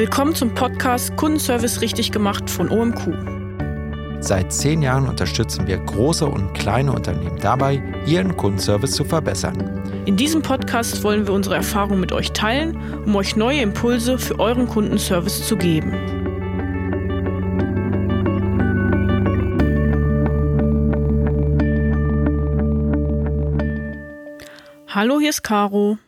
Willkommen zum Podcast Kundenservice richtig gemacht von OMQ. Seit zehn Jahren unterstützen wir große und kleine Unternehmen dabei, ihren Kundenservice zu verbessern. In diesem Podcast wollen wir unsere Erfahrungen mit euch teilen, um euch neue Impulse für euren Kundenservice zu geben. Hallo, hier ist Caro.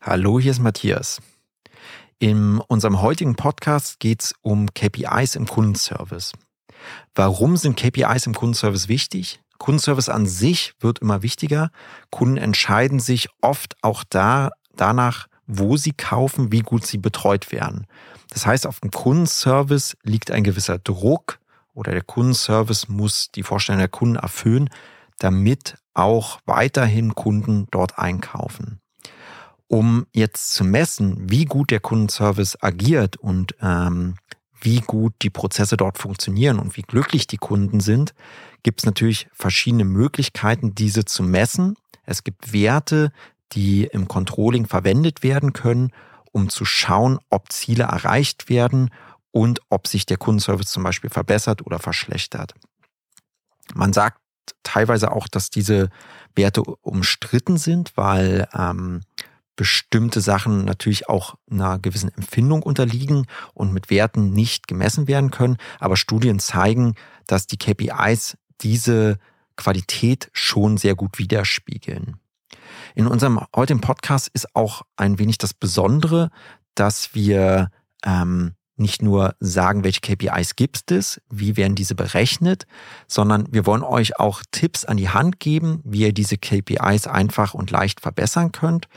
Hallo, hier ist Matthias. In unserem heutigen Podcast geht es um KPIs im Kundenservice. Warum sind KPIs im Kundenservice wichtig? Kundenservice an sich wird immer wichtiger. Kunden entscheiden sich oft auch da, danach, wo sie kaufen, wie gut sie betreut werden. Das heißt, auf dem Kundenservice liegt ein gewisser Druck oder der Kundenservice muss die Vorstellungen der Kunden erfüllen, damit auch weiterhin Kunden dort einkaufen um jetzt zu messen, wie gut der Kundenservice agiert und ähm, wie gut die Prozesse dort funktionieren und wie glücklich die Kunden sind, gibt es natürlich verschiedene Möglichkeiten, diese zu messen. Es gibt Werte, die im Controlling verwendet werden können, um zu schauen, ob Ziele erreicht werden und ob sich der Kundenservice zum Beispiel verbessert oder verschlechtert. Man sagt teilweise auch, dass diese Werte umstritten sind, weil ähm, bestimmte Sachen natürlich auch einer gewissen Empfindung unterliegen und mit Werten nicht gemessen werden können. Aber Studien zeigen, dass die KPIs diese Qualität schon sehr gut widerspiegeln. In unserem heutigen Podcast ist auch ein wenig das Besondere, dass wir ähm, nicht nur sagen, welche KPIs gibt es, wie werden diese berechnet, sondern wir wollen euch auch Tipps an die Hand geben, wie ihr diese KPIs einfach und leicht verbessern könnt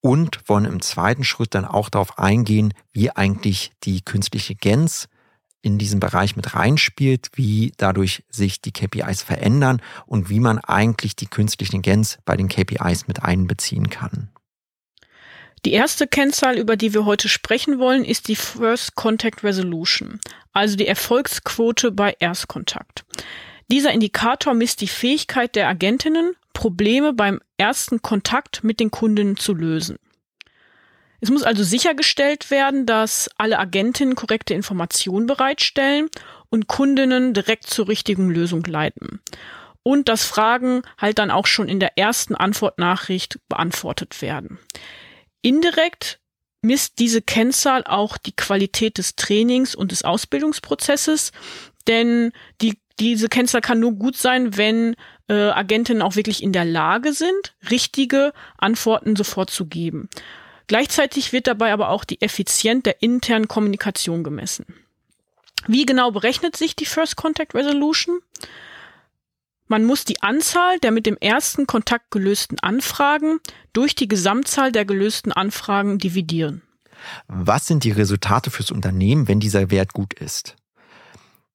und wollen im zweiten Schritt dann auch darauf eingehen, wie eigentlich die künstliche Gens in diesen Bereich mit reinspielt, wie dadurch sich die KPIs verändern und wie man eigentlich die künstliche Gens bei den KPIs mit einbeziehen kann. Die erste Kennzahl, über die wir heute sprechen wollen, ist die First Contact Resolution, also die Erfolgsquote bei Erstkontakt. Dieser Indikator misst die Fähigkeit der Agentinnen, Probleme beim ersten Kontakt mit den Kunden zu lösen. Es muss also sichergestellt werden, dass alle Agentinnen korrekte Informationen bereitstellen und Kundinnen direkt zur richtigen Lösung leiten. Und dass Fragen halt dann auch schon in der ersten Antwortnachricht beantwortet werden. Indirekt misst diese Kennzahl auch die Qualität des Trainings und des Ausbildungsprozesses, denn die diese Kennzahl kann nur gut sein, wenn äh, Agentinnen auch wirklich in der Lage sind, richtige Antworten sofort zu geben. Gleichzeitig wird dabei aber auch die Effizienz der internen Kommunikation gemessen. Wie genau berechnet sich die First Contact Resolution? Man muss die Anzahl der mit dem ersten Kontakt gelösten Anfragen durch die Gesamtzahl der gelösten Anfragen dividieren. Was sind die Resultate fürs Unternehmen, wenn dieser Wert gut ist?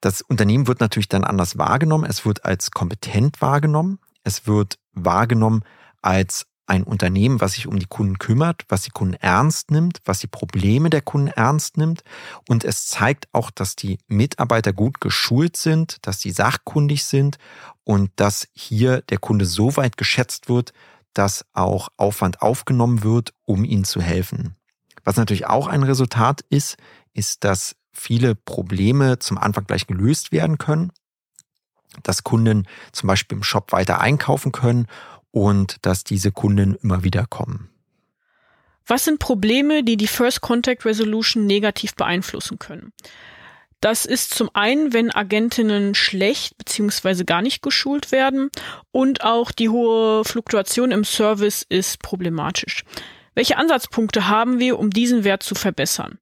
Das Unternehmen wird natürlich dann anders wahrgenommen. Es wird als kompetent wahrgenommen. Es wird wahrgenommen als ein Unternehmen, was sich um die Kunden kümmert, was die Kunden ernst nimmt, was die Probleme der Kunden ernst nimmt. Und es zeigt auch, dass die Mitarbeiter gut geschult sind, dass sie sachkundig sind und dass hier der Kunde so weit geschätzt wird, dass auch Aufwand aufgenommen wird, um ihnen zu helfen. Was natürlich auch ein Resultat ist, ist, dass viele Probleme zum Anfang gleich gelöst werden können, dass Kunden zum Beispiel im Shop weiter einkaufen können und dass diese Kunden immer wieder kommen. Was sind Probleme, die die First Contact Resolution negativ beeinflussen können? Das ist zum einen, wenn Agentinnen schlecht bzw. gar nicht geschult werden und auch die hohe Fluktuation im Service ist problematisch. Welche Ansatzpunkte haben wir, um diesen Wert zu verbessern?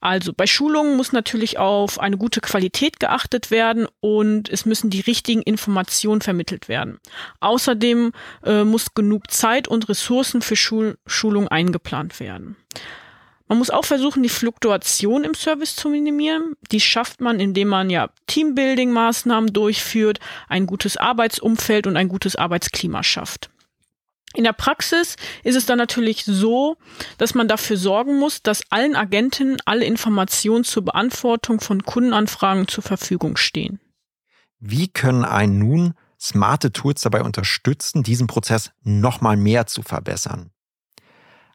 Also bei Schulungen muss natürlich auf eine gute Qualität geachtet werden und es müssen die richtigen Informationen vermittelt werden. Außerdem äh, muss genug Zeit und Ressourcen für Schul Schulung eingeplant werden. Man muss auch versuchen, die Fluktuation im Service zu minimieren. Die schafft man, indem man ja Teambuilding-Maßnahmen durchführt, ein gutes Arbeitsumfeld und ein gutes Arbeitsklima schafft. In der Praxis ist es dann natürlich so, dass man dafür sorgen muss, dass allen Agentinnen alle Informationen zur Beantwortung von Kundenanfragen zur Verfügung stehen. Wie können einen nun smarte Tools dabei unterstützen, diesen Prozess nochmal mehr zu verbessern?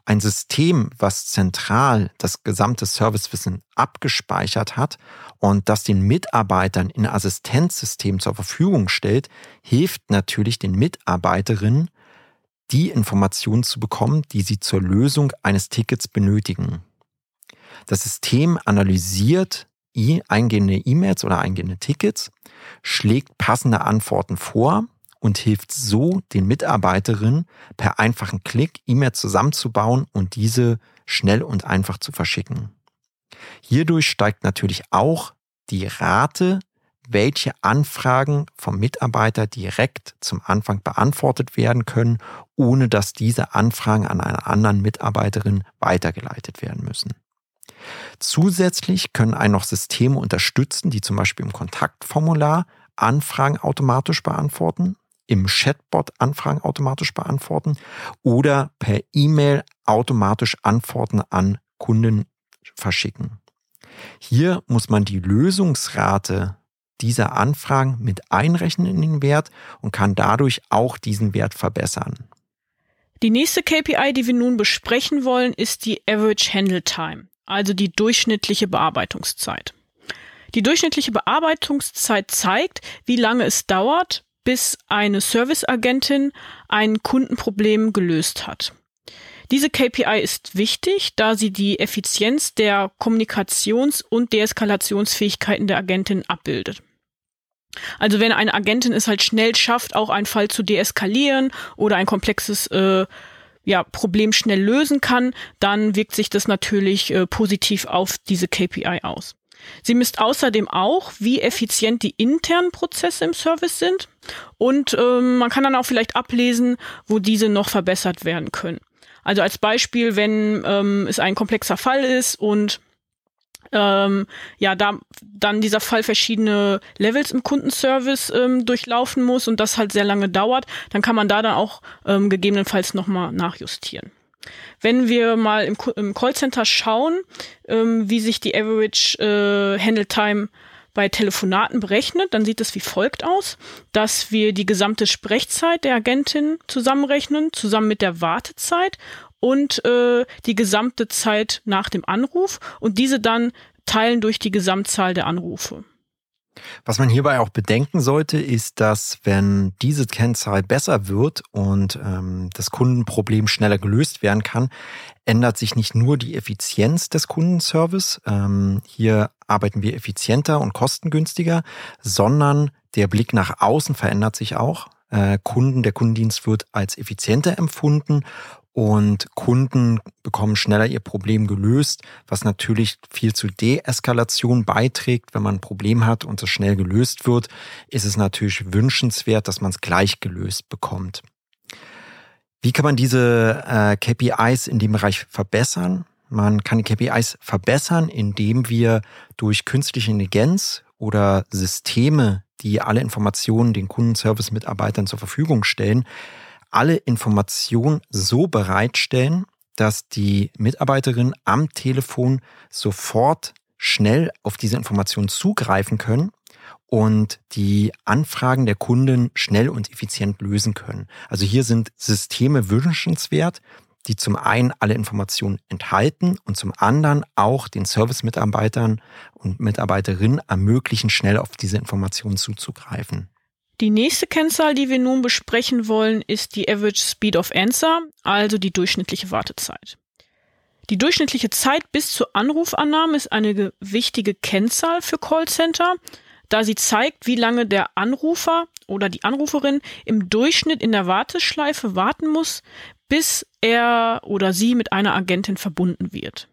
ein System, was zentral das gesamte Servicewissen abgespeichert hat und das den Mitarbeitern in Assistenzsystem zur Verfügung stellt, hilft natürlich den Mitarbeiterinnen, die Informationen zu bekommen, die sie zur Lösung eines Tickets benötigen. Das System analysiert eingehende E-Mails oder eingehende Tickets, schlägt passende Antworten vor und hilft so den Mitarbeiterinnen per einfachen Klick E-Mails zusammenzubauen und diese schnell und einfach zu verschicken. Hierdurch steigt natürlich auch die Rate, welche Anfragen vom Mitarbeiter direkt zum Anfang beantwortet werden können, ohne dass diese Anfragen an einer anderen Mitarbeiterin weitergeleitet werden müssen. Zusätzlich können einen noch Systeme unterstützen, die zum Beispiel im Kontaktformular Anfragen automatisch beantworten, im Chatbot Anfragen automatisch beantworten oder per E-Mail automatisch Antworten an Kunden verschicken. Hier muss man die Lösungsrate dieser Anfragen mit einrechnen in den Wert und kann dadurch auch diesen Wert verbessern. Die nächste KPI, die wir nun besprechen wollen, ist die Average Handle Time also die durchschnittliche Bearbeitungszeit. Die durchschnittliche Bearbeitungszeit zeigt, wie lange es dauert, bis eine Serviceagentin ein Kundenproblem gelöst hat. Diese KPI ist wichtig, da sie die Effizienz der Kommunikations- und Deeskalationsfähigkeiten der Agentin abbildet. Also wenn eine Agentin es halt schnell schafft, auch einen Fall zu deeskalieren oder ein komplexes äh, ja, Problem schnell lösen kann, dann wirkt sich das natürlich äh, positiv auf diese KPI aus. Sie misst außerdem auch, wie effizient die internen Prozesse im Service sind und ähm, man kann dann auch vielleicht ablesen, wo diese noch verbessert werden können. Also als Beispiel, wenn ähm, es ein komplexer Fall ist und ähm, ja, da dann dieser Fall verschiedene Levels im Kundenservice ähm, durchlaufen muss und das halt sehr lange dauert, dann kann man da dann auch ähm, gegebenenfalls nochmal nachjustieren. Wenn wir mal im, im Callcenter schauen, ähm, wie sich die Average äh, Handle Time bei Telefonaten berechnet, dann sieht es wie folgt aus, dass wir die gesamte Sprechzeit der Agentin zusammenrechnen, zusammen mit der Wartezeit und äh, die gesamte Zeit nach dem Anruf und diese dann teilen durch die Gesamtzahl der Anrufe. Was man hierbei auch bedenken sollte, ist, dass wenn diese Kennzahl besser wird und ähm, das Kundenproblem schneller gelöst werden kann, ändert sich nicht nur die Effizienz des Kundenservice, ähm, hier arbeiten wir effizienter und kostengünstiger, sondern der Blick nach außen verändert sich auch. Äh, Kunden, der Kundendienst wird als effizienter empfunden und Kunden bekommen schneller ihr Problem gelöst, was natürlich viel zu Deeskalation beiträgt. Wenn man ein Problem hat und es schnell gelöst wird, ist es natürlich wünschenswert, dass man es gleich gelöst bekommt. Wie kann man diese äh, KPIs in dem Bereich verbessern? Man kann die KPIs verbessern, indem wir durch künstliche Intelligenz oder Systeme, die alle Informationen den Kundenservice-Mitarbeitern zur Verfügung stellen, alle Informationen so bereitstellen, dass die Mitarbeiterin am Telefon sofort schnell auf diese Informationen zugreifen können und die Anfragen der Kunden schnell und effizient lösen können. Also hier sind Systeme wünschenswert, die zum einen alle Informationen enthalten und zum anderen auch den Service-Mitarbeitern und Mitarbeiterinnen ermöglichen, schnell auf diese Informationen zuzugreifen. Die nächste Kennzahl, die wir nun besprechen wollen, ist die Average Speed of Answer, also die durchschnittliche Wartezeit. Die durchschnittliche Zeit bis zur Anrufannahme ist eine wichtige Kennzahl für Callcenter, da sie zeigt, wie lange der Anrufer oder die Anruferin im Durchschnitt in der Warteschleife warten muss, bis er oder sie mit einer Agentin verbunden wird.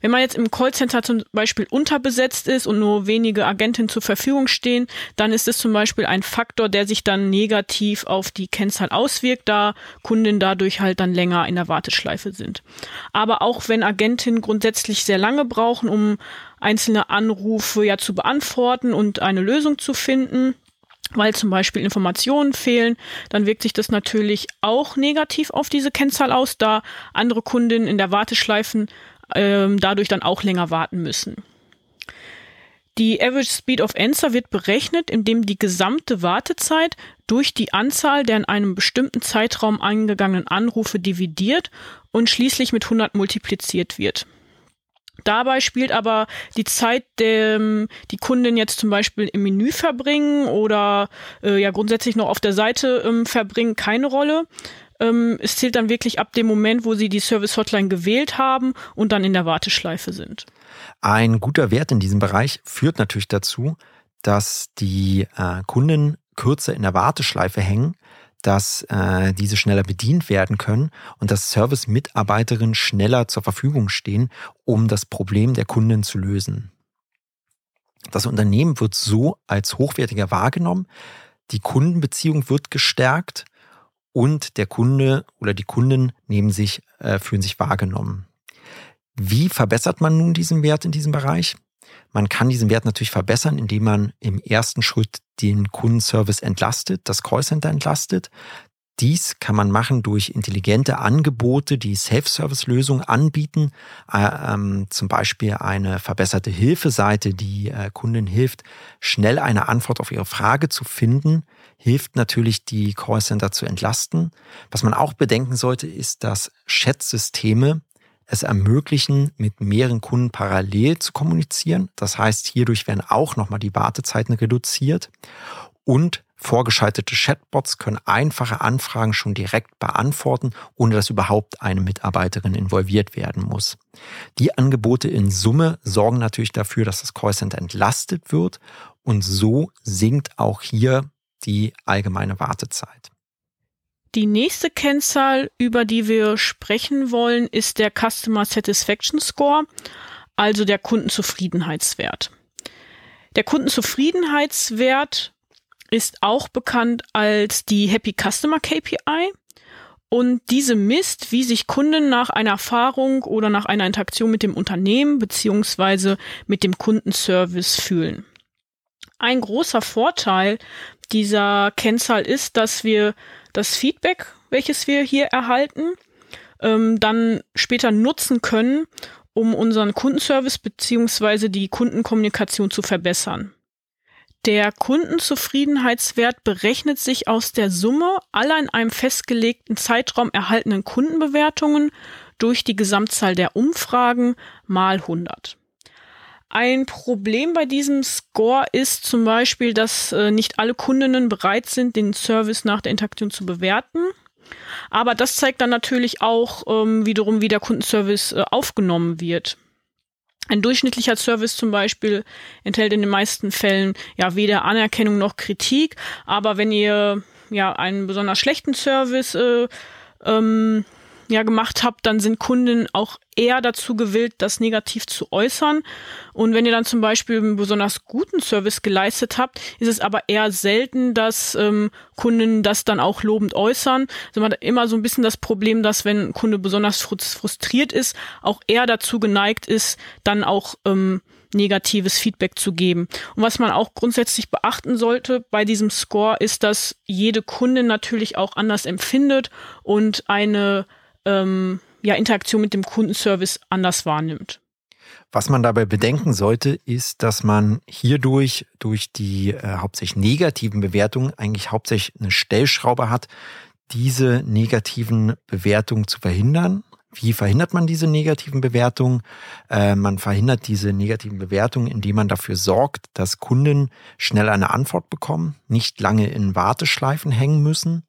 Wenn man jetzt im Callcenter zum Beispiel unterbesetzt ist und nur wenige Agentinnen zur Verfügung stehen, dann ist es zum Beispiel ein Faktor, der sich dann negativ auf die Kennzahl auswirkt, da Kunden dadurch halt dann länger in der Warteschleife sind. Aber auch wenn Agentinnen grundsätzlich sehr lange brauchen, um einzelne Anrufe ja zu beantworten und eine Lösung zu finden, weil zum Beispiel Informationen fehlen, dann wirkt sich das natürlich auch negativ auf diese Kennzahl aus, da andere Kundinnen in der Warteschleifen ähm, dadurch dann auch länger warten müssen. Die Average Speed of Answer wird berechnet, indem die gesamte Wartezeit durch die Anzahl der in einem bestimmten Zeitraum eingegangenen Anrufe dividiert und schließlich mit 100 multipliziert wird. Dabei spielt aber die Zeit, der, die Kunden jetzt zum Beispiel im Menü verbringen oder äh, ja grundsätzlich noch auf der Seite ähm, verbringen, keine Rolle. Ähm, es zählt dann wirklich ab dem Moment, wo sie die Service Hotline gewählt haben und dann in der Warteschleife sind. Ein guter Wert in diesem Bereich führt natürlich dazu, dass die äh, Kunden kürzer in der Warteschleife hängen, dass äh, diese schneller bedient werden können und dass Service-Mitarbeiterinnen schneller zur Verfügung stehen, um das Problem der Kunden zu lösen. Das Unternehmen wird so als hochwertiger wahrgenommen, die Kundenbeziehung wird gestärkt und der Kunde oder die Kunden nehmen sich, äh, fühlen sich wahrgenommen. Wie verbessert man nun diesen Wert in diesem Bereich? Man kann diesen Wert natürlich verbessern, indem man im ersten Schritt den Kundenservice entlastet, das Callcenter entlastet. Dies kann man machen durch intelligente Angebote, die Self-Service-Lösungen anbieten, äh, ähm, zum Beispiel eine verbesserte Hilfeseite, die äh, Kunden hilft, schnell eine Antwort auf ihre Frage zu finden, hilft natürlich, die Callcenter zu entlasten. Was man auch bedenken sollte, ist, dass Chat-Systeme es ermöglichen, mit mehreren Kunden parallel zu kommunizieren. Das heißt, hierdurch werden auch nochmal die Wartezeiten reduziert und vorgeschaltete Chatbots können einfache Anfragen schon direkt beantworten, ohne dass überhaupt eine Mitarbeiterin involviert werden muss. Die Angebote in Summe sorgen natürlich dafür, dass das Callcenter entlastet wird und so sinkt auch hier die allgemeine Wartezeit. Die nächste Kennzahl, über die wir sprechen wollen, ist der Customer Satisfaction Score, also der Kundenzufriedenheitswert. Der Kundenzufriedenheitswert ist auch bekannt als die Happy Customer KPI und diese misst, wie sich Kunden nach einer Erfahrung oder nach einer Interaktion mit dem Unternehmen beziehungsweise mit dem Kundenservice fühlen. Ein großer Vorteil dieser Kennzahl ist, dass wir das Feedback, welches wir hier erhalten, ähm, dann später nutzen können, um unseren Kundenservice beziehungsweise die Kundenkommunikation zu verbessern. Der Kundenzufriedenheitswert berechnet sich aus der Summe aller in einem festgelegten Zeitraum erhaltenen Kundenbewertungen durch die Gesamtzahl der Umfragen mal 100. Ein Problem bei diesem Score ist zum Beispiel, dass äh, nicht alle Kundinnen bereit sind, den Service nach der Interaktion zu bewerten. Aber das zeigt dann natürlich auch ähm, wiederum, wie der Kundenservice äh, aufgenommen wird. Ein durchschnittlicher Service zum Beispiel enthält in den meisten Fällen ja weder Anerkennung noch Kritik. Aber wenn ihr ja einen besonders schlechten Service äh, ähm, ja gemacht habt, dann sind Kunden auch eher dazu gewillt, das negativ zu äußern. Und wenn ihr dann zum Beispiel einen besonders guten Service geleistet habt, ist es aber eher selten, dass ähm, Kunden das dann auch lobend äußern. Also man hat immer so ein bisschen das Problem, dass wenn ein Kunde besonders frustriert ist, auch eher dazu geneigt ist, dann auch ähm, negatives Feedback zu geben. Und was man auch grundsätzlich beachten sollte bei diesem Score ist, dass jede Kundin natürlich auch anders empfindet und eine ähm, ja, Interaktion mit dem Kundenservice anders wahrnimmt. Was man dabei bedenken sollte, ist, dass man hierdurch durch die äh, hauptsächlich negativen Bewertungen eigentlich hauptsächlich eine Stellschraube hat, diese negativen Bewertungen zu verhindern. Wie verhindert man diese negativen Bewertungen? Äh, man verhindert diese negativen Bewertungen, indem man dafür sorgt, dass Kunden schnell eine Antwort bekommen, nicht lange in Warteschleifen hängen müssen,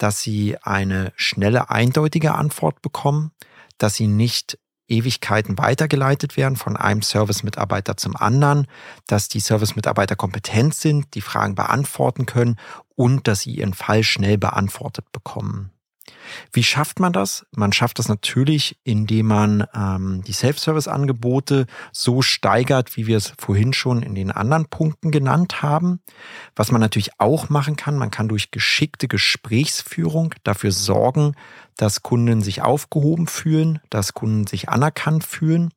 dass sie eine schnelle, eindeutige Antwort bekommen, dass sie nicht Ewigkeiten weitergeleitet werden von einem Service-Mitarbeiter zum anderen, dass die Service-Mitarbeiter kompetent sind, die Fragen beantworten können und dass sie ihren Fall schnell beantwortet bekommen. Wie schafft man das? Man schafft das natürlich, indem man ähm, die Self-Service-Angebote so steigert, wie wir es vorhin schon in den anderen Punkten genannt haben. Was man natürlich auch machen kann, man kann durch geschickte Gesprächsführung dafür sorgen, dass Kunden sich aufgehoben fühlen, dass Kunden sich anerkannt fühlen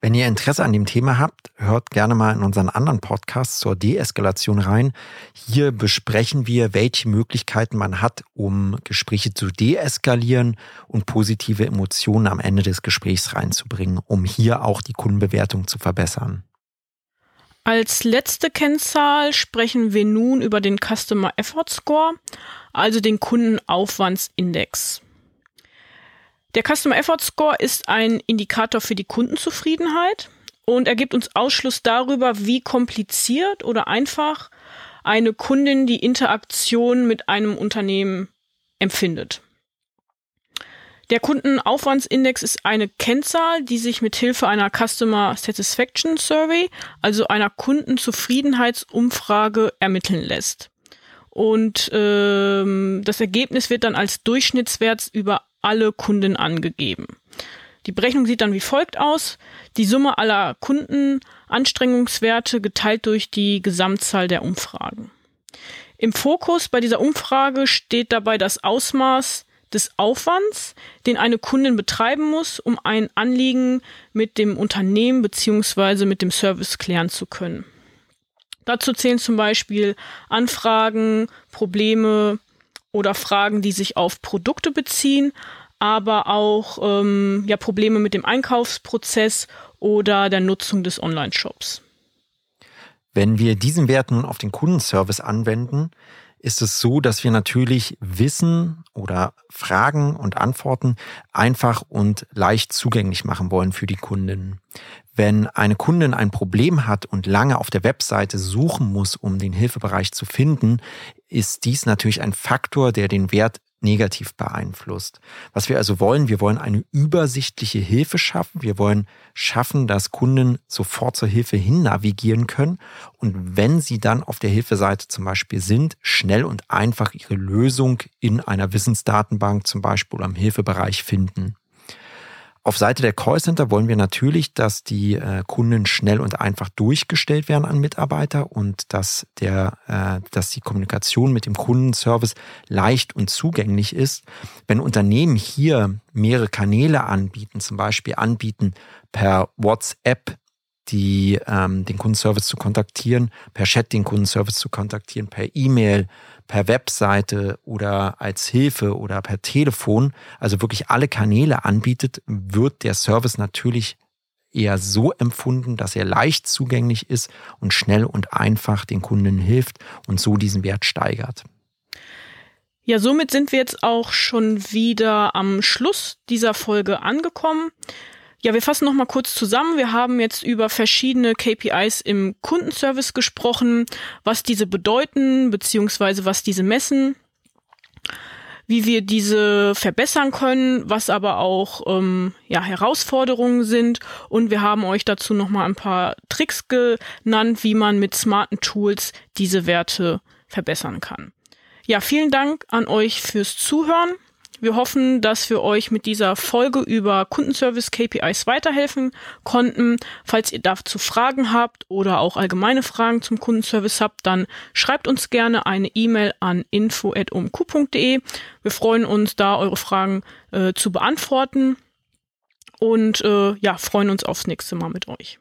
wenn ihr Interesse an dem Thema habt, hört gerne mal in unseren anderen Podcast zur Deeskalation rein. Hier besprechen wir, welche Möglichkeiten man hat, um Gespräche zu deeskalieren und positive Emotionen am Ende des Gesprächs reinzubringen, um hier auch die Kundenbewertung zu verbessern. Als letzte Kennzahl sprechen wir nun über den Customer Effort Score, also den Kundenaufwandsindex. Der Customer Effort Score ist ein Indikator für die Kundenzufriedenheit und er gibt uns Ausschluss darüber, wie kompliziert oder einfach eine Kundin die Interaktion mit einem Unternehmen empfindet. Der Kundenaufwandsindex ist eine Kennzahl, die sich mit Hilfe einer Customer Satisfaction Survey, also einer Kundenzufriedenheitsumfrage, ermitteln lässt. Und ähm, das Ergebnis wird dann als Durchschnittswert über alle Kunden angegeben. Die Berechnung sieht dann wie folgt aus. Die Summe aller Kundenanstrengungswerte geteilt durch die Gesamtzahl der Umfragen. Im Fokus bei dieser Umfrage steht dabei das Ausmaß des Aufwands, den eine Kundin betreiben muss, um ein Anliegen mit dem Unternehmen beziehungsweise mit dem Service klären zu können. Dazu zählen zum Beispiel Anfragen, Probleme oder Fragen, die sich auf Produkte beziehen, aber auch ähm, ja, Probleme mit dem Einkaufsprozess oder der Nutzung des Online-Shops. Wenn wir diesen Wert nun auf den Kundenservice anwenden, ist es so, dass wir natürlich Wissen oder Fragen und Antworten einfach und leicht zugänglich machen wollen für die Kundinnen. Wenn eine Kundin ein Problem hat und lange auf der Webseite suchen muss, um den Hilfebereich zu finden, ist dies natürlich ein Faktor, der den Wert negativ beeinflusst. Was wir also wollen, wir wollen eine übersichtliche Hilfe schaffen. Wir wollen schaffen, dass Kunden sofort zur Hilfe hin navigieren können und wenn sie dann auf der Hilfeseite zum Beispiel sind, schnell und einfach ihre Lösung in einer Wissensdatenbank zum Beispiel oder im Hilfebereich finden. Auf Seite der Callcenter wollen wir natürlich, dass die äh, Kunden schnell und einfach durchgestellt werden an Mitarbeiter und dass der, äh, dass die Kommunikation mit dem Kundenservice leicht und zugänglich ist. Wenn Unternehmen hier mehrere Kanäle anbieten, zum Beispiel anbieten per WhatsApp die, ähm, den Kundenservice zu kontaktieren, per Chat den Kundenservice zu kontaktieren, per E-Mail, per Webseite oder als Hilfe oder per Telefon, also wirklich alle Kanäle anbietet, wird der Service natürlich eher so empfunden, dass er leicht zugänglich ist und schnell und einfach den Kunden hilft und so diesen Wert steigert. Ja, somit sind wir jetzt auch schon wieder am Schluss dieser Folge angekommen. Ja, wir fassen noch mal kurz zusammen. Wir haben jetzt über verschiedene KPIs im Kundenservice gesprochen, was diese bedeuten, beziehungsweise was diese messen, wie wir diese verbessern können, was aber auch ähm, ja, Herausforderungen sind. Und wir haben euch dazu noch mal ein paar Tricks genannt, wie man mit smarten Tools diese Werte verbessern kann. Ja, vielen Dank an euch fürs Zuhören. Wir hoffen, dass wir euch mit dieser Folge über Kundenservice KPIs weiterhelfen konnten. Falls ihr dazu Fragen habt oder auch allgemeine Fragen zum Kundenservice habt, dann schreibt uns gerne eine E-Mail an info@umq.de. Wir freuen uns da eure Fragen äh, zu beantworten und äh, ja, freuen uns aufs nächste Mal mit euch.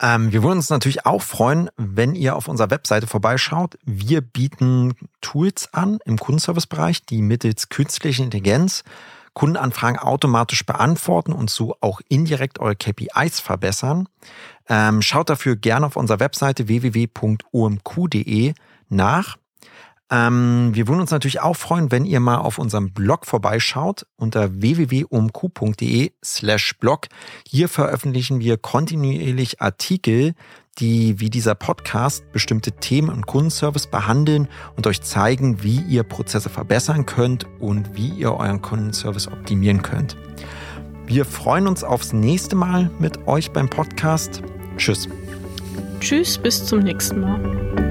Ähm, wir würden uns natürlich auch freuen, wenn ihr auf unserer Webseite vorbeischaut. Wir bieten Tools an im Kundenservice-Bereich, die mittels künstlicher Intelligenz Kundenanfragen automatisch beantworten und so auch indirekt eure KPIs verbessern. Ähm, schaut dafür gerne auf unserer Webseite www.omq.de nach. Ähm, wir würden uns natürlich auch freuen, wenn ihr mal auf unserem Blog vorbeischaut unter www.umq.de slash blog. Hier veröffentlichen wir kontinuierlich Artikel, die wie dieser Podcast bestimmte Themen und Kundenservice behandeln und euch zeigen, wie ihr Prozesse verbessern könnt und wie ihr euren Kundenservice optimieren könnt. Wir freuen uns aufs nächste Mal mit euch beim Podcast. Tschüss. Tschüss, bis zum nächsten Mal.